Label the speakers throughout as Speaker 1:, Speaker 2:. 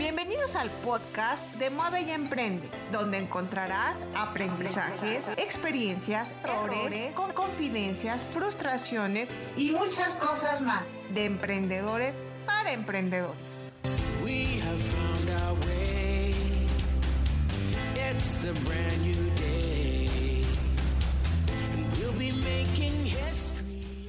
Speaker 1: Bienvenidos al podcast de Mueve y Emprende, donde encontrarás aprendizajes, experiencias, errores, con confidencias, frustraciones y muchas cosas más de emprendedores para emprendedores.
Speaker 2: We have found our way. It's a brand new day. And we'll be making history.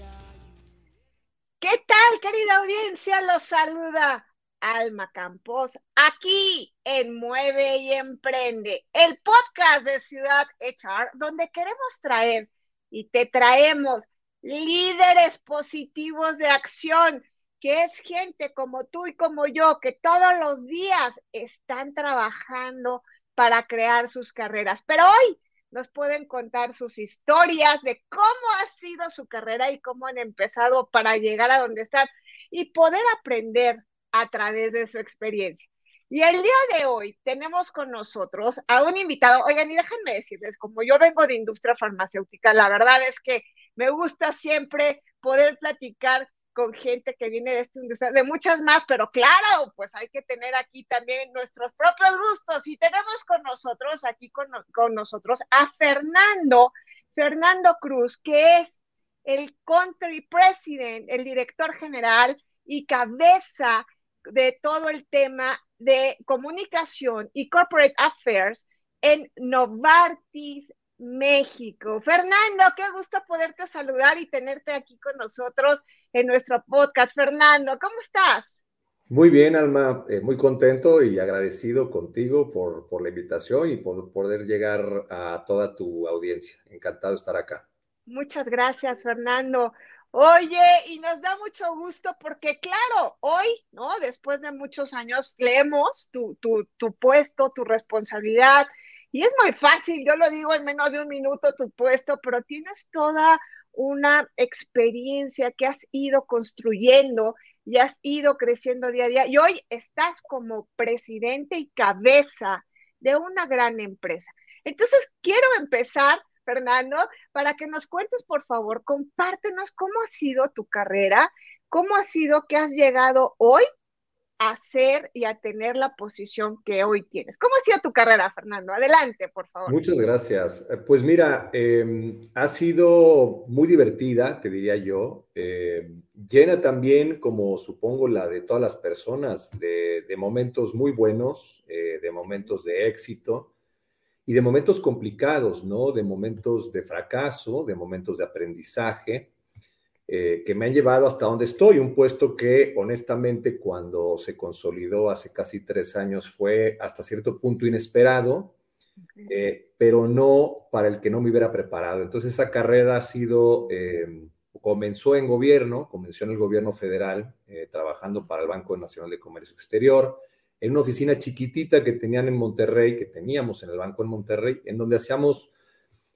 Speaker 3: ¿Qué tal, querida audiencia? Los saluda Alma Campos aquí en Mueve y Emprende, el podcast de Ciudad HR, donde queremos traer y te traemos líderes positivos de acción, que es gente como tú y como yo, que todos los días están trabajando para crear sus carreras. Pero hoy nos pueden contar sus historias de cómo ha sido su carrera y cómo han empezado para llegar a donde están y poder aprender a través de su experiencia. Y el día de hoy tenemos con nosotros a un invitado. Oigan, y déjenme decirles, como yo vengo de industria farmacéutica, la verdad es que me gusta siempre poder platicar con gente que viene de esta industria, de muchas más, pero claro, pues hay que tener aquí también nuestros propios gustos. Y tenemos con nosotros, aquí con, con nosotros, a Fernando, Fernando Cruz, que es el country president, el director general y cabeza de todo el tema de comunicación y corporate affairs en Novartis, México. Fernando, qué gusto poderte saludar y tenerte aquí con nosotros en nuestro podcast. Fernando, ¿cómo estás?
Speaker 4: Muy bien, Alma, eh, muy contento y agradecido contigo por, por la invitación y por poder llegar a toda tu audiencia. Encantado de estar acá.
Speaker 3: Muchas gracias, Fernando. Oye, y nos da mucho gusto porque, claro, hoy, ¿no? Después de muchos años, leemos tu, tu, tu, puesto, tu responsabilidad, y es muy fácil, yo lo digo en menos de un minuto tu puesto, pero tienes toda una experiencia que has ido construyendo y has ido creciendo día a día, y hoy estás como presidente y cabeza de una gran empresa. Entonces, quiero empezar Fernando, para que nos cuentes, por favor, compártenos cómo ha sido tu carrera, cómo ha sido que has llegado hoy a ser y a tener la posición que hoy tienes. ¿Cómo ha sido tu carrera, Fernando? Adelante, por favor.
Speaker 4: Muchas gracias. Eh, pues mira, eh, ha sido muy divertida, te diría yo, eh, llena también, como supongo la de todas las personas, de, de momentos muy buenos, eh, de momentos de éxito, y de momentos complicados, ¿no? De momentos de fracaso, de momentos de aprendizaje, eh, que me han llevado hasta donde estoy, un puesto que honestamente cuando se consolidó hace casi tres años fue hasta cierto punto inesperado, eh, pero no para el que no me hubiera preparado. Entonces esa carrera ha sido, eh, comenzó en gobierno, comenzó en el gobierno federal, trabajando para el Banco Nacional de Comercio Exterior, en una oficina chiquitita que tenían en Monterrey, que teníamos en el banco en Monterrey, en donde hacíamos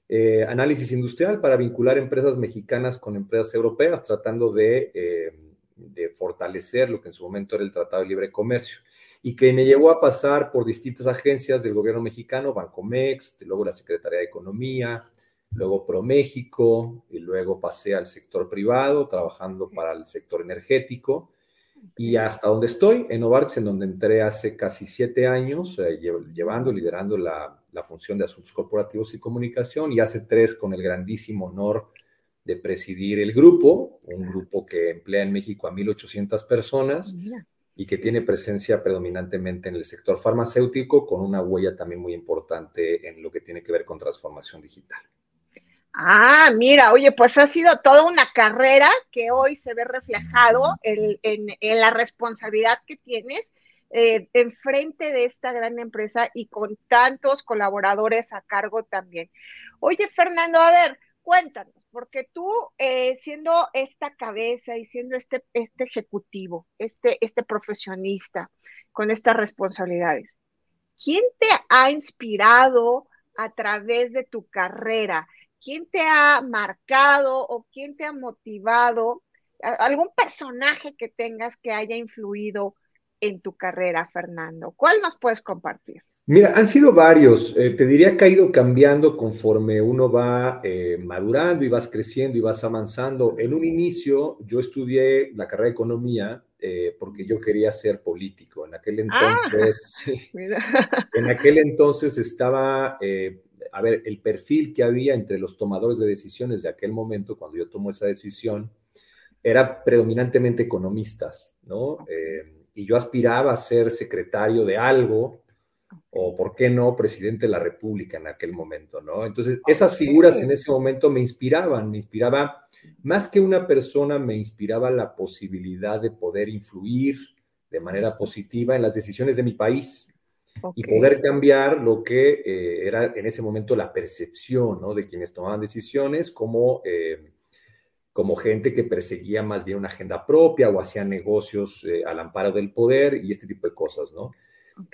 Speaker 4: eh, análisis industrial para vincular empresas mexicanas con empresas europeas, tratando de, eh, de, fortalecer lo que en su momento era el Tratado de Libre Comercio. Y que me llevó a pasar por distintas agencias del gobierno mexicano, Bancomex, luego la Secretaría de Economía, luego ProMéxico, y luego pasé al sector privado, trabajando para el sector energético y hasta donde estoy, en Novartis, en donde entré hace casi siete años, eh, llevando, liderando la, la, función de asuntos corporativos y comunicación, y hace tres con el grandísimo honor de presidir el grupo, un grupo que emplea en México a 1.800 personas Mira. y que tiene presencia predominantemente en el sector farmacéutico, con una huella también muy importante en lo que tiene que ver con transformación digital.
Speaker 3: Ah, mira, oye, pues ha sido toda una carrera que hoy se ve reflejado en, en, en la responsabilidad que tienes eh, enfrente de esta gran empresa y con tantos colaboradores a cargo también. Oye, Fernando, a ver, cuéntanos, porque tú eh, siendo esta cabeza y siendo este, este ejecutivo, este, este profesionista con estas responsabilidades, ¿quién te ha inspirado a través de tu carrera? ¿Quién te ha marcado o quién te ha motivado? ¿Algún personaje que tengas que haya influido en tu carrera, Fernando? ¿Cuál nos puedes compartir?
Speaker 4: Mira, han sido varios. Eh, te diría que ha ido cambiando conforme uno va eh, madurando y vas creciendo y vas avanzando. En un inicio yo estudié la carrera de economía eh, porque yo quería ser político en, aquel entonces, ah, en aquel entonces estaba, a ver, el perfil que había entre los tomadores de decisiones de aquel momento, cuando yo tomo esa decisión, era predominantemente economistas, ¿no? Eh, y yo aspiraba a ser secretario de algo, o por qué no, presidente de la República en aquel momento, ¿no? Entonces, esas figuras en ese momento me inspiraban, me inspiraba, más que una persona, me inspiraba la posibilidad de poder influir de manera positiva en las decisiones de mi país y poder cambiar lo que eh, era en ese momento la percepción, ¿no? De quienes tomaban decisiones como... Eh, como gente que perseguía más bien una agenda propia o hacía negocios eh, al amparo del poder y este tipo de cosas, ¿no?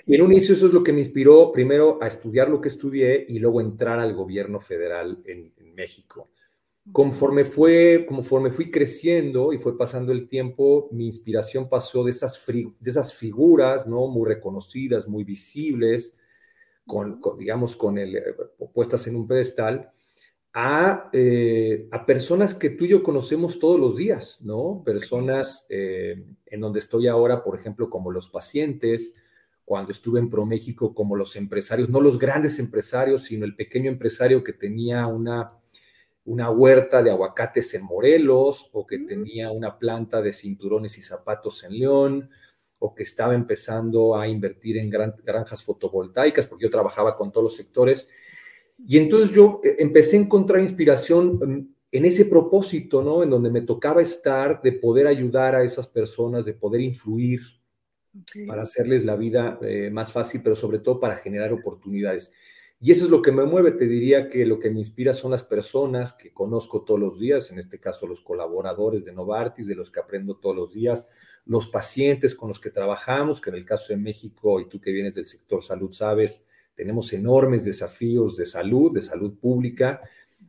Speaker 4: Y en un inicio eso es lo que me inspiró primero a estudiar lo que estudié y luego entrar al gobierno federal en, México. Conforme, fue, conforme fui creciendo y fue pasando el tiempo, mi inspiración pasó de esas, de esas figuras, ¿no? Muy reconocidas, muy visibles, con, digamos, con el, eh, puestas en un pedestal, a, eh, a, personas que tú y yo conocemos todos los días, ¿no? Personas eh, en donde estoy ahora, por ejemplo, como los pacientes, cuando estuve en ProMéxico como los empresarios, no los grandes empresarios, sino el pequeño empresario que tenía una, una huerta de aguacates en Morelos o que tenía una planta de cinturones y zapatos en León o que estaba empezando a invertir en granjas fotovoltaicas, porque yo trabajaba con todos los sectores. Y entonces yo eh, empecé a encontrar inspiración mm, en ese propósito, ¿no? En donde me tocaba estar, de poder ayudar a esas personas, de poder influir, para hacerles la vida eh, más fácil, pero sobre todo para generar oportunidades. Y eso es lo que me mueve, te diría que lo que me inspira son las personas que conozco todos los días, en este caso los colaboradores de Novartis, de los que aprendo todos los días, los pacientes con los que trabajamos, que en el caso de México, y tú que vienes del sector salud sabes, tenemos enormes desafíos de salud, de salud pública,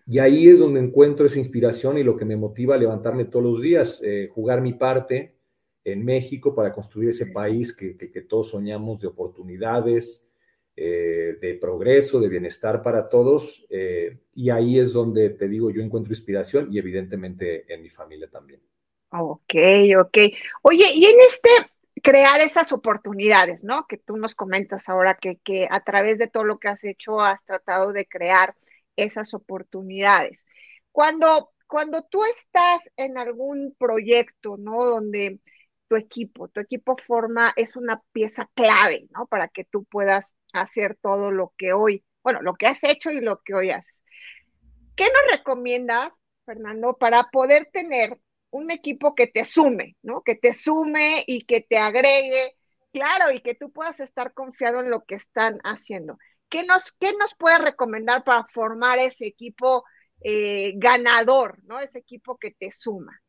Speaker 4: y ahí es donde encuentro esa inspiración y lo que me motiva a levantarme todos los días, eh, jugar mi parte, en México para construir ese país que, todos soñamos de oportunidades, eh, de progreso, de bienestar para todos. Eh, y ahí es donde te digo, yo encuentro inspiración y evidentemente en mi familia también.
Speaker 3: Ok, ok. Oye, y en este crear esas oportunidades, ¿no? Que tú nos comentas ahora que, que a través de todo lo que has hecho has tratado de crear esas oportunidades. Cuando, cuando tú estás en algún proyecto, ¿no? Donde tu equipo. Tu equipo forma, es una pieza clave, ¿no? Para que tú puedas hacer todo lo que hoy, bueno, lo que has hecho y lo que hoy haces. ¿Qué nos recomiendas, Fernando, para poder tener un equipo que te sume, ¿no? Que te sume y que te agregue, claro, y que tú puedas estar confiado en lo que están haciendo. ¿Qué nos, qué nos puedes recomendar para formar ese equipo eh, ganador, ¿no? Ese equipo que te suma.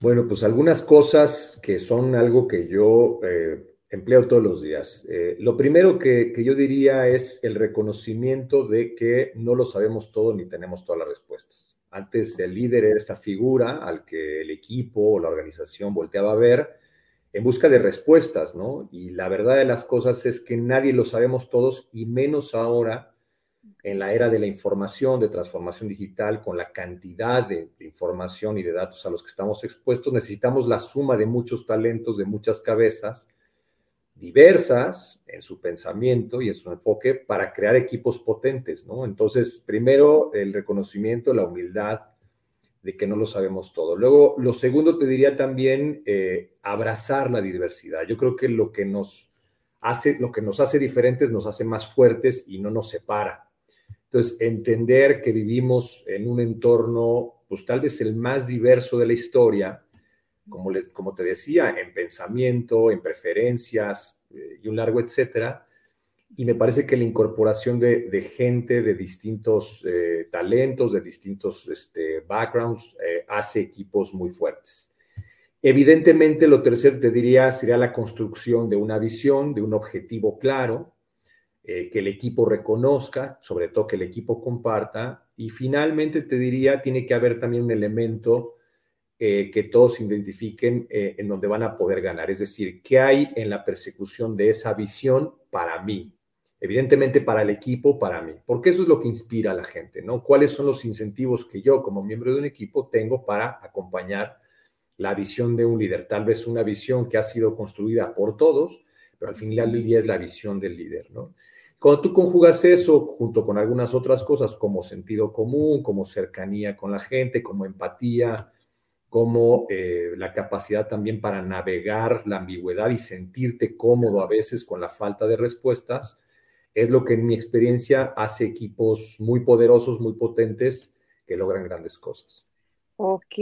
Speaker 4: Bueno, pues algunas cosas que son algo que yo eh, empleo todos los días. Eh, lo primero que, yo diría es el reconocimiento de que no lo sabemos todo ni tenemos todas las respuestas. Antes el líder era esta figura al que el equipo o la organización volteaba a ver en busca de respuestas, ¿no? Y la verdad de las cosas es que nadie lo sabemos todos y menos ahora en la era de la información, de transformación digital, con la cantidad de, información y de datos a los que estamos expuestos, necesitamos la suma de muchos talentos, de muchas cabezas diversas en su pensamiento y en su enfoque para crear equipos potentes, ¿no? Entonces, primero, el reconocimiento, la humildad de que no lo sabemos todo. Luego, lo segundo te diría también eh, abrazar la diversidad. Yo creo que lo que nos hace, lo que nos hace diferentes nos hace más fuertes y no nos separa. Entonces, entender que vivimos en un entorno, pues tal vez el más diverso de la historia, como, les, como te decía, en pensamiento, en preferencias eh, y un largo etcétera. Y me parece que la incorporación de, gente de distintos eh, talentos, de distintos este, backgrounds, eh, hace equipos muy fuertes. Evidentemente, lo tercero te diría sería la construcción de una visión, de un objetivo claro, eh, que el equipo reconozca, sobre todo que el equipo comparta. Y finalmente te diría, tiene que haber también un elemento eh, que todos identifiquen eh, en donde van a poder ganar. Es decir, ¿qué hay en la persecución de esa visión para mí? Evidentemente para el equipo, para mí, porque eso es lo que inspira a la gente, ¿no? ¿Cuáles son los incentivos que yo como miembro de un equipo tengo para acompañar la visión de un líder. Tal vez una visión que ha sido construida por todos, pero al final del día es la visión del líder, ¿no? Cuando tú conjugas eso junto con algunas otras cosas como sentido común, como cercanía con la gente, como empatía, como eh, la capacidad también para navegar la ambigüedad y sentirte cómodo a veces con la falta de respuestas, es lo que en mi experiencia hace equipos muy poderosos, muy potentes, que logran grandes cosas.
Speaker 3: Ok,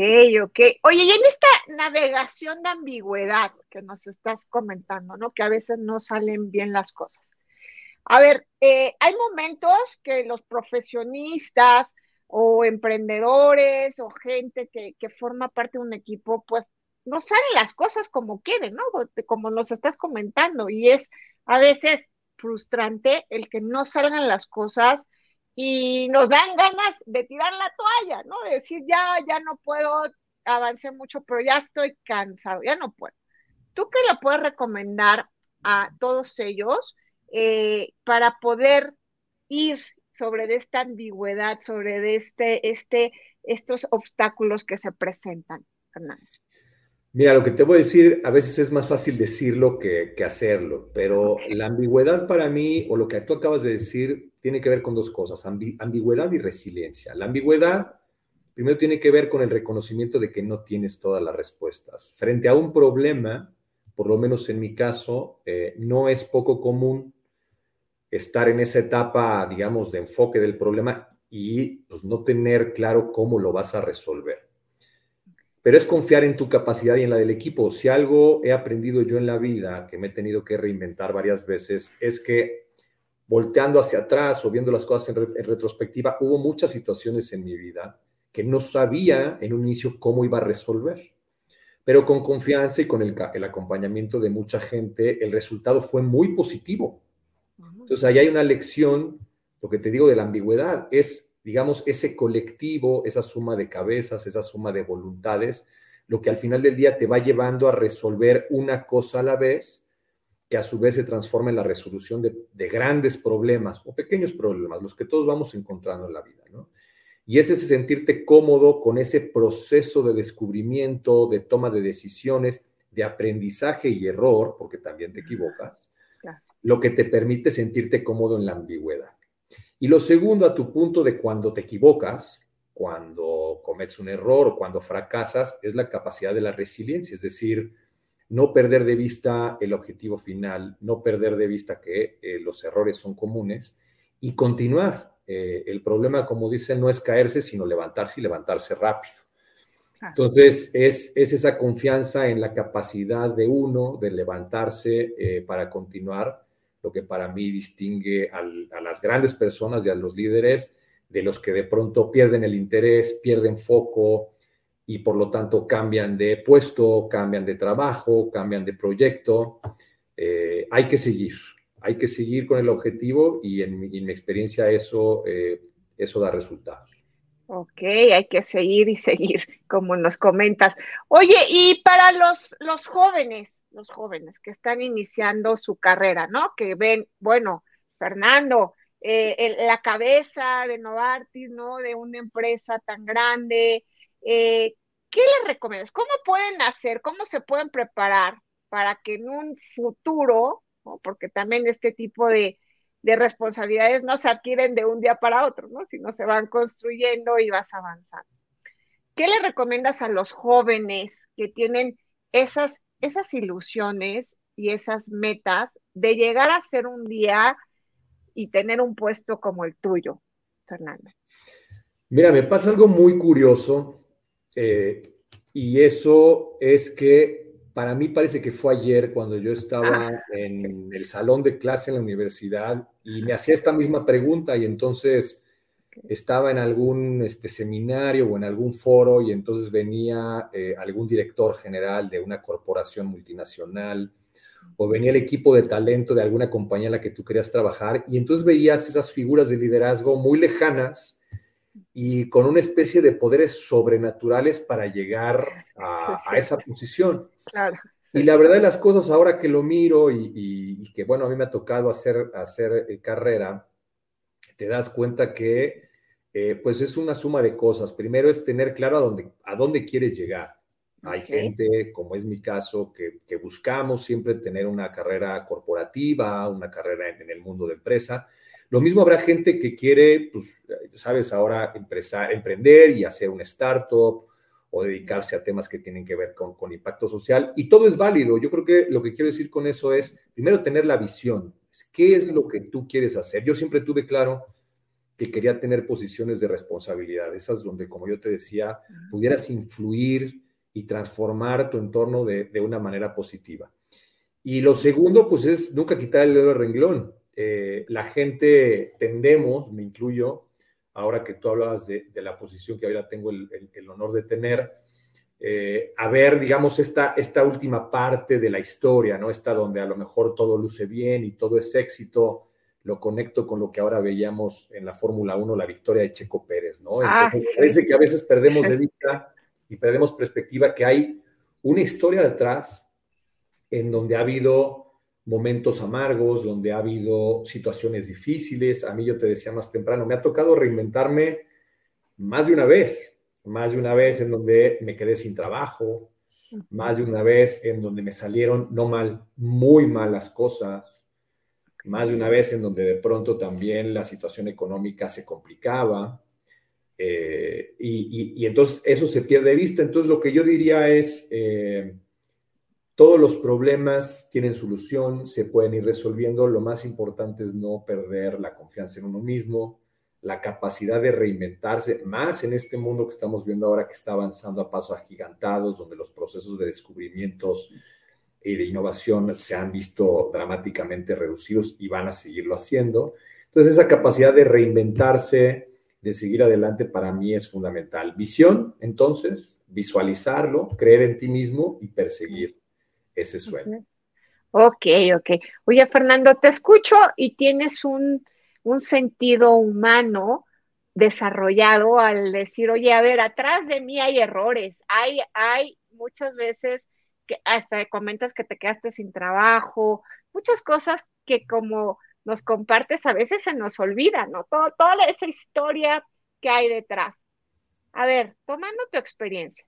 Speaker 3: ok. Oye, y en esta navegación de ambigüedad que nos estás comentando, ¿no? Que a veces no salen bien las cosas. A ver, eh, hay momentos que los profesionistas o emprendedores o gente que, que forma parte de un equipo, pues no salen las cosas como quieren, ¿no? Como nos estás comentando. Y es a veces frustrante el que no salgan las cosas y nos dan ganas de tirar la toalla, ¿no? De decir, ya, ya no puedo, avancé mucho, pero ya estoy cansado, ya no puedo. ¿Tú qué le puedes recomendar a todos ellos eh, para poder ir sobre esta ambigüedad, sobre este, este, estos obstáculos que se presentan, Fernando?
Speaker 4: Mira, lo que te voy a decir, a veces es más fácil decirlo que, que hacerlo, pero la ambigüedad para mí, o lo que tú acabas de decir, tiene que ver con dos cosas, ambigüedad y resiliencia. La ambigüedad, primero, tiene que ver con el reconocimiento de que no tienes todas las respuestas. Frente a un problema, por lo menos en mi caso, eh, no es poco común estar en esa etapa, digamos, de enfoque del problema y pues, no tener claro cómo lo vas a resolver pero es confiar en tu capacidad y en la del equipo. Si algo he aprendido yo en la vida, que me he tenido que reinventar varias veces, es que volteando hacia atrás o viendo las cosas en, retrospectiva, hubo muchas situaciones en mi vida que no sabía en un inicio cómo iba a resolver. Pero con confianza y con el, el acompañamiento de mucha gente, el resultado fue muy positivo. Entonces, ahí hay una lección, lo que te digo de la ambigüedad, es digamos, ese colectivo, esa suma de cabezas, esa suma de voluntades, lo que al final del día te va llevando a resolver una cosa a la vez, que a su vez se transforma en la resolución de, grandes problemas o pequeños problemas, los que todos vamos encontrando en la vida, ¿no? Y es ese sentirte cómodo con ese proceso de descubrimiento, de toma de decisiones, de aprendizaje y error, porque también te equivocas, lo que te permite sentirte cómodo en la ambigüedad. Y lo segundo, a tu punto de cuando te equivocas, cuando cometes un error o cuando fracasas, es la capacidad de la resiliencia, es decir, no perder de vista el objetivo final, no perder de vista que eh, los errores son comunes y continuar. Eh, el problema, como dicen, no es caerse, sino levantarse y levantarse rápido. Entonces, es, es, esa confianza en la capacidad de uno de levantarse eh, para continuar lo que para mí distingue a las grandes personas y a los líderes de los que de pronto pierden el interés, pierden foco y por lo tanto cambian de puesto, cambian de trabajo, cambian de proyecto. Eh, hay que seguir, hay que seguir con el objetivo y en mi, experiencia eso, eh, eso da resultados.
Speaker 3: Ok, hay que seguir y seguir, como nos comentas. Oye, y para los, los jóvenes, los jóvenes que están iniciando su carrera, ¿no? Que ven, bueno, Fernando, eh, la cabeza de Novartis, ¿no? De una empresa tan grande. Eh, ¿Qué les recomiendas? ¿Cómo pueden hacer? ¿Cómo se pueden preparar para que en un futuro, porque también este tipo de, de responsabilidades no se adquieren de un día para otro, ¿no? Sino se van construyendo y vas avanzando. ¿Qué le recomiendas a los jóvenes que tienen esas esas ilusiones y esas metas de llegar a ser un día y tener un puesto como el tuyo, Fernando?
Speaker 4: Mira, me pasa algo muy curioso eh, y eso es que para mí parece que fue ayer cuando yo estaba ah. en el salón de clase en la universidad y me hacía esta misma pregunta y entonces estaba en algún este, seminario o en algún foro y entonces venía eh, algún director general de una corporación multinacional o venía el equipo de talento de alguna compañía en la que tú querías trabajar y entonces veías esas figuras de liderazgo muy lejanas y con una especie de poderes sobrenaturales para llegar a, esa posición. Y la verdad de las cosas, ahora que lo miro y, que, bueno, a mí me ha tocado hacer, hacer eh, carrera, te das cuenta que eh, pues es una suma de cosas. Primero es tener claro a dónde, a dónde quieres llegar. Hay gente, como es mi caso, que, que buscamos siempre tener una carrera corporativa, una carrera en, en el mundo de empresa. Lo mismo habrá gente que quiere, pues, sabes, ahora empezar, emprender y hacer un startup o dedicarse a temas que tienen que ver con, con impacto social. Y todo es válido. Yo creo que lo que quiero decir con eso es, primero, tener la visión. ¿Qué es lo que tú quieres hacer? Yo siempre tuve claro que quería tener posiciones de responsabilidad, esas donde, como yo te decía, pudieras influir y transformar tu entorno de, de una manera positiva. Y lo segundo, pues es nunca quitar el dedo del renglón. Eh, la gente tendemos, me incluyo, ahora que tú hablabas de, de la posición que ahora tengo el, el, el honor de tener, eh, a ver, digamos, esta, esta última parte de la historia, ¿no? Esta donde a lo mejor todo luce bien y todo es éxito, lo conecto con lo que ahora veíamos en la Fórmula 1, la victoria de Checo Pérez, ¿no?
Speaker 3: Ah, sí.
Speaker 4: parece que a veces perdemos de vista y perdemos perspectiva que hay una historia detrás en donde ha habido momentos amargos, donde ha habido situaciones difíciles. A mí yo te decía más temprano, me ha tocado reinventarme más de una vez, más de una vez en donde me quedé sin trabajo, más de una vez en donde me salieron no mal, muy malas cosas, más de una vez en donde de pronto también la situación económica se complicaba. Eh, y, y, y, entonces eso se pierde de vista. Entonces lo que yo diría es, eh, todos los problemas tienen solución, se pueden ir resolviendo. Lo más importante es no perder la confianza en uno mismo, la capacidad de reinventarse, más en este mundo que estamos viendo ahora que está avanzando a pasos agigantados, donde los procesos de descubrimientos y de innovación se han visto dramáticamente reducidos y van a seguirlo haciendo. Entonces esa capacidad de reinventarse, de seguir adelante para mí es fundamental. Visión, entonces, visualizarlo, creer en ti mismo y perseguir ese sueño.
Speaker 3: Ok, ok. Oye, Fernando, te escucho y tienes un, un sentido humano desarrollado al decir, oye, a ver, atrás de mí hay errores, hay, hay muchas veces que hasta comentas que te quedaste sin trabajo, muchas cosas que como nos compartes a veces se nos olvida, ¿no? Todo, toda esa historia que hay detrás. A ver, tomando tu experiencia,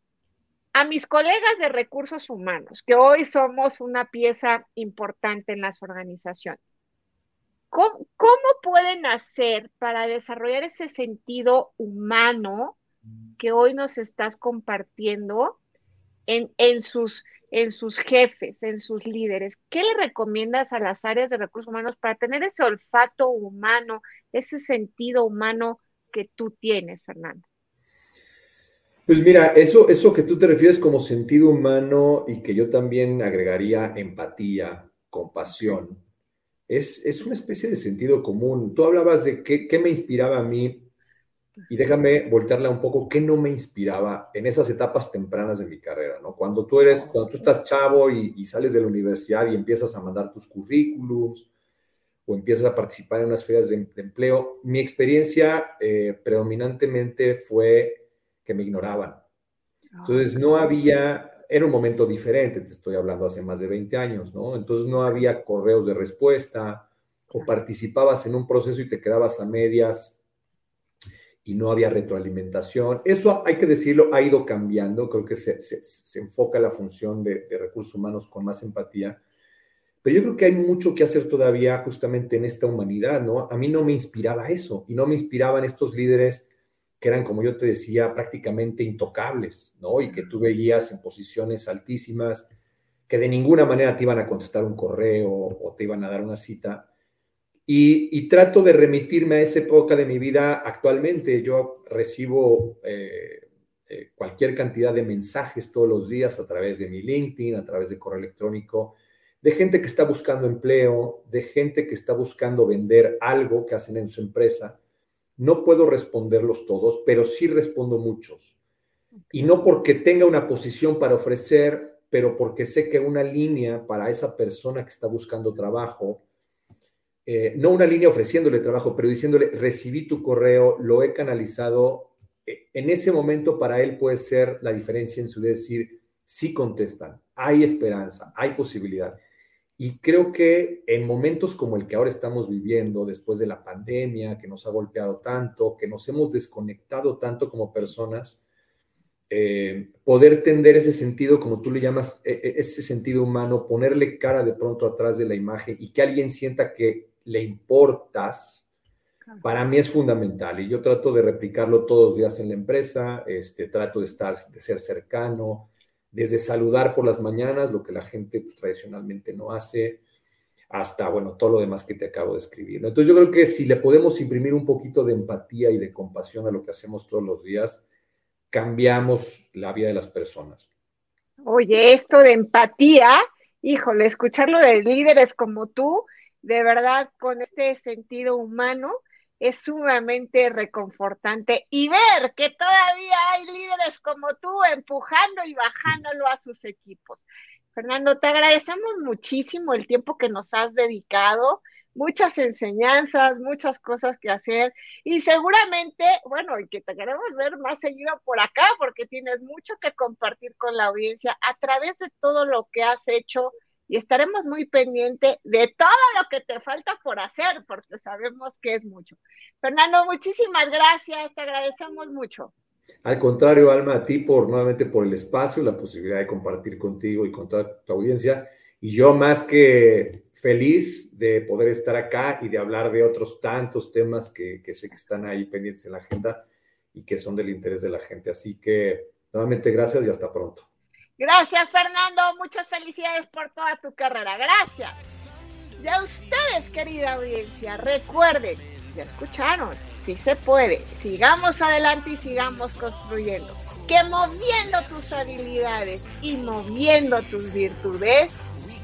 Speaker 3: a mis colegas de recursos humanos, que hoy somos una pieza importante en las organizaciones, ¿cómo, cómo pueden hacer para desarrollar ese sentido humano que hoy nos estás compartiendo en, en sus en sus jefes, en sus líderes. ¿Qué le recomiendas a las áreas de recursos humanos para tener ese olfato humano, ese sentido humano que tú tienes, Fernando?
Speaker 4: Pues mira, eso, eso que tú te refieres como sentido humano y que yo también agregaría empatía, compasión, es, es una especie de sentido común. Tú hablabas de qué, qué me inspiraba a mí y déjame voltearla un poco, ¿qué no me inspiraba en esas etapas tempranas de mi carrera? ¿no? Cuando tú eres, cuando tú estás chavo y, y, sales de la universidad y empiezas a mandar tus currículums o empiezas a participar en unas ferias de, de empleo, mi experiencia eh, predominantemente fue que me ignoraban. Entonces no había, era un momento diferente, te estoy hablando hace más de 20 años, ¿no? Entonces no había correos de respuesta o participabas en un proceso y te quedabas a medias y no había retroalimentación. Eso, hay que decirlo, ha ido cambiando. Creo que se, se, se enfoca la función de, de, recursos humanos con más empatía. Pero yo creo que hay mucho que hacer todavía justamente en esta humanidad, ¿no? A mí no me inspiraba eso y no me inspiraban estos líderes que eran, como yo te decía, prácticamente intocables, ¿no? Y que tú veías en posiciones altísimas, que de ninguna manera te iban a contestar un correo o te iban a dar una cita. Y, trato de remitirme a esa época de mi vida actualmente. Yo recibo eh, eh, cualquier cantidad de mensajes todos los días a través de mi LinkedIn, a través de correo electrónico, de gente que está buscando empleo, de gente que está buscando vender algo que hacen en su empresa. No puedo responderlos todos, pero sí respondo muchos. Y no porque tenga una posición para ofrecer, pero porque sé que una línea para esa persona que está buscando trabajo, eh, no una línea ofreciéndole trabajo, pero diciéndole, recibí tu correo, lo he canalizado. En ese momento para él puede ser la diferencia en su decir, sí contestan, hay esperanza, hay posibilidad. Y creo que en momentos como el que ahora estamos viviendo, después de la pandemia, que nos ha golpeado tanto, que nos hemos desconectado tanto como personas, eh, poder tender ese sentido, como tú le llamas, e, e, ese sentido humano, ponerle cara de pronto atrás de la imagen y que alguien sienta que le importas, para mí es fundamental y yo trato de replicarlo todos los días en la empresa, este, trato de estar, de ser cercano, desde saludar por las mañanas, lo que la gente pues, tradicionalmente no hace, hasta, bueno, todo lo demás que te acabo de escribir. Entonces yo creo que si le podemos imprimir un poquito de empatía y de compasión a lo que hacemos todos los días, cambiamos la vida de las personas.
Speaker 3: Oye, esto de empatía, híjole, escucharlo de líderes como tú, de verdad, con este sentido humano, es sumamente reconfortante y ver que todavía hay líderes como tú empujando y bajándolo a sus equipos. Fernando, te agradecemos muchísimo el tiempo que nos has dedicado muchas enseñanzas, muchas cosas que hacer y seguramente, bueno, y que te queremos ver más seguido por acá porque tienes mucho que compartir con la audiencia a través de todo lo que has hecho y estaremos muy pendientes de todo lo que te falta por hacer porque sabemos que es mucho. Fernando, muchísimas gracias, te agradecemos mucho.
Speaker 4: Al contrario, Alma, a ti por nuevamente por el espacio, la posibilidad de compartir contigo y con toda tu audiencia. Y yo más que feliz de poder estar acá y de hablar de otros tantos temas que, sé que están ahí pendientes en la agenda y que son del interés de la gente. Así que nuevamente gracias y hasta pronto.
Speaker 3: Gracias, Fernando. Muchas felicidades por toda tu carrera. Gracias. Y a ustedes, querida audiencia, recuerden, ya escucharon, si se puede. Sigamos adelante y sigamos construyendo. Que moviendo tus habilidades y moviendo tus virtudes,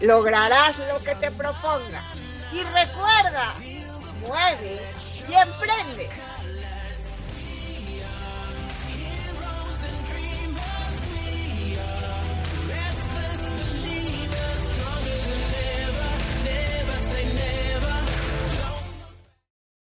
Speaker 3: lograrás lo que te proponga. Y recuerda, mueve y emprende.